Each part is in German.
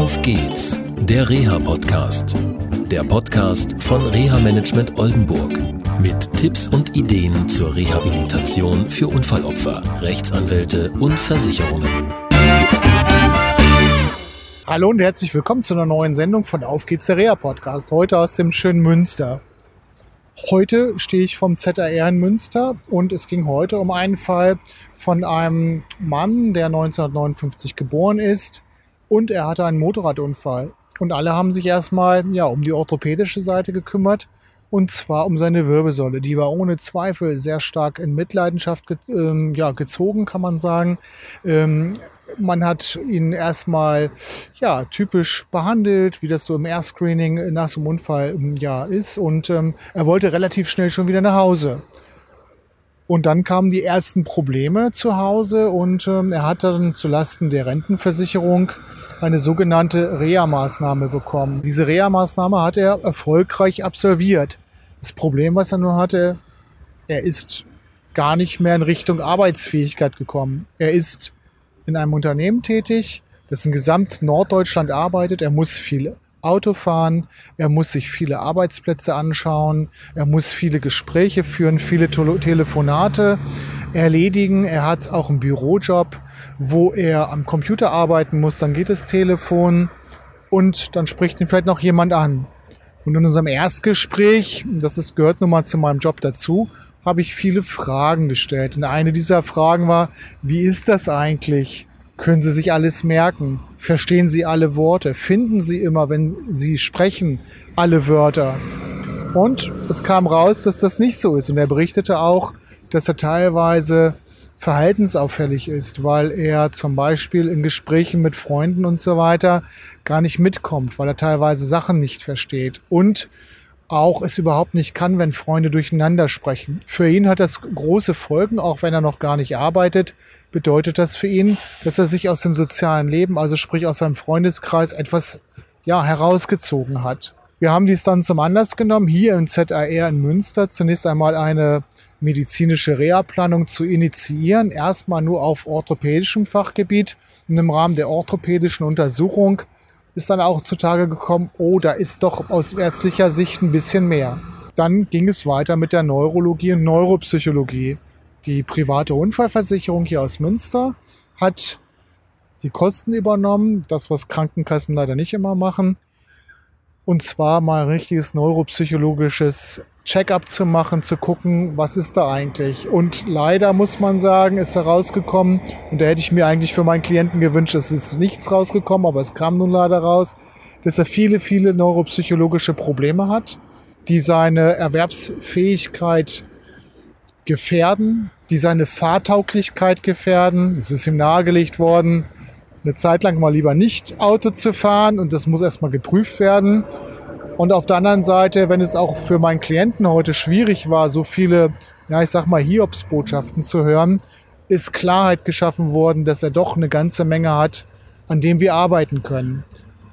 Auf geht's, der Reha-Podcast. Der Podcast von Reha-Management Oldenburg. Mit Tipps und Ideen zur Rehabilitation für Unfallopfer, Rechtsanwälte und Versicherungen. Hallo und herzlich willkommen zu einer neuen Sendung von Auf geht's, der Reha-Podcast. Heute aus dem schönen Münster. Heute stehe ich vom ZAR in Münster und es ging heute um einen Fall von einem Mann, der 1959 geboren ist und er hatte einen Motorradunfall. Und alle haben sich erstmal ja, um die orthopädische Seite gekümmert und zwar um seine Wirbelsäule. Die war ohne Zweifel sehr stark in Mitleidenschaft ge ähm, ja, gezogen, kann man sagen. Ähm, man hat ihn erstmal ja, typisch behandelt, wie das so im Erstscreening nach so einem Unfall ja, ist. Und ähm, er wollte relativ schnell schon wieder nach Hause. Und dann kamen die ersten Probleme zu Hause und ähm, er hat dann zulasten der Rentenversicherung eine sogenannte Reha-Maßnahme bekommen. Diese Reha-Maßnahme hat er erfolgreich absolviert. Das Problem, was er nur hatte, er ist gar nicht mehr in Richtung Arbeitsfähigkeit gekommen. Er ist in einem Unternehmen tätig, das in gesamt Norddeutschland arbeitet. Er muss viel Auto fahren, er muss sich viele Arbeitsplätze anschauen, er muss viele Gespräche führen, viele Telefonate erledigen. Er hat auch einen Bürojob, wo er am Computer arbeiten muss. Dann geht das Telefon und dann spricht ihn vielleicht noch jemand an. Und in unserem Erstgespräch, das ist, gehört nun mal zu meinem Job dazu, habe ich viele Fragen gestellt. Und eine dieser Fragen war, wie ist das eigentlich? Können Sie sich alles merken? Verstehen Sie alle Worte? Finden Sie immer, wenn Sie sprechen, alle Wörter? Und es kam raus, dass das nicht so ist. Und er berichtete auch, dass er teilweise verhaltensauffällig ist, weil er zum Beispiel in Gesprächen mit Freunden und so weiter gar nicht mitkommt, weil er teilweise Sachen nicht versteht und auch es überhaupt nicht kann, wenn Freunde durcheinander sprechen. Für ihn hat das große Folgen, auch wenn er noch gar nicht arbeitet, bedeutet das für ihn, dass er sich aus dem sozialen Leben, also sprich aus seinem Freundeskreis, etwas ja, herausgezogen hat. Wir haben dies dann zum Anlass genommen, hier im ZAR in Münster zunächst einmal eine medizinische Reha-Planung zu initiieren. Erstmal nur auf orthopädischem Fachgebiet. Und im Rahmen der orthopädischen Untersuchung ist dann auch zutage gekommen, oh, da ist doch aus ärztlicher Sicht ein bisschen mehr. Dann ging es weiter mit der Neurologie und Neuropsychologie. Die private Unfallversicherung hier aus Münster hat die Kosten übernommen, das was Krankenkassen leider nicht immer machen. Und zwar mal ein richtiges neuropsychologisches Check-up zu machen, zu gucken, was ist da eigentlich. Und leider muss man sagen, ist herausgekommen, und da hätte ich mir eigentlich für meinen Klienten gewünscht, es ist nichts rausgekommen, aber es kam nun leider raus, dass er viele, viele neuropsychologische Probleme hat, die seine Erwerbsfähigkeit gefährden, die seine Fahrtauglichkeit gefährden. Es ist ihm nahegelegt worden, eine Zeit lang mal lieber nicht Auto zu fahren und das muss erstmal geprüft werden. Und auf der anderen Seite, wenn es auch für meinen Klienten heute schwierig war, so viele, ja, ich sag mal, Hiobsbotschaften zu hören, ist Klarheit geschaffen worden, dass er doch eine ganze Menge hat, an dem wir arbeiten können.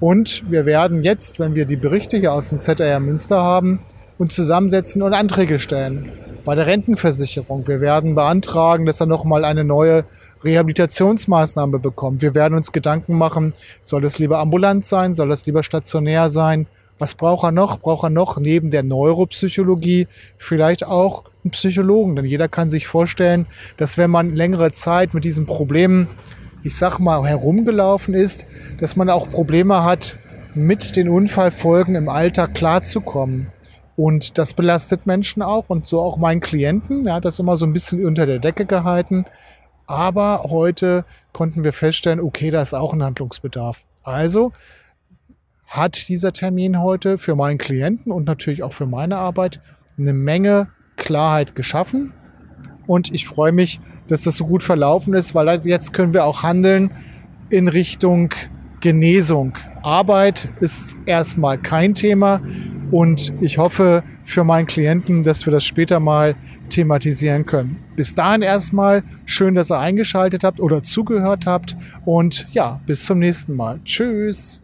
Und wir werden jetzt, wenn wir die Berichte hier aus dem ZR Münster haben, uns zusammensetzen und Anträge stellen. Bei der Rentenversicherung. Wir werden beantragen, dass er nochmal eine neue Rehabilitationsmaßnahme bekommt. Wir werden uns Gedanken machen, soll es lieber ambulant sein, soll es lieber stationär sein was braucht er noch? Braucht er noch neben der Neuropsychologie vielleicht auch einen Psychologen? Denn jeder kann sich vorstellen, dass wenn man längere Zeit mit diesen Problemen, ich sag mal, herumgelaufen ist, dass man auch Probleme hat, mit den Unfallfolgen im Alltag klarzukommen. Und das belastet Menschen auch und so auch meinen Klienten. Er hat das immer so ein bisschen unter der Decke gehalten. Aber heute konnten wir feststellen, okay, da ist auch ein Handlungsbedarf. Also hat dieser Termin heute für meinen Klienten und natürlich auch für meine Arbeit eine Menge Klarheit geschaffen. Und ich freue mich, dass das so gut verlaufen ist, weil jetzt können wir auch handeln in Richtung Genesung. Arbeit ist erstmal kein Thema und ich hoffe für meinen Klienten, dass wir das später mal thematisieren können. Bis dahin erstmal schön, dass ihr eingeschaltet habt oder zugehört habt und ja, bis zum nächsten Mal. Tschüss.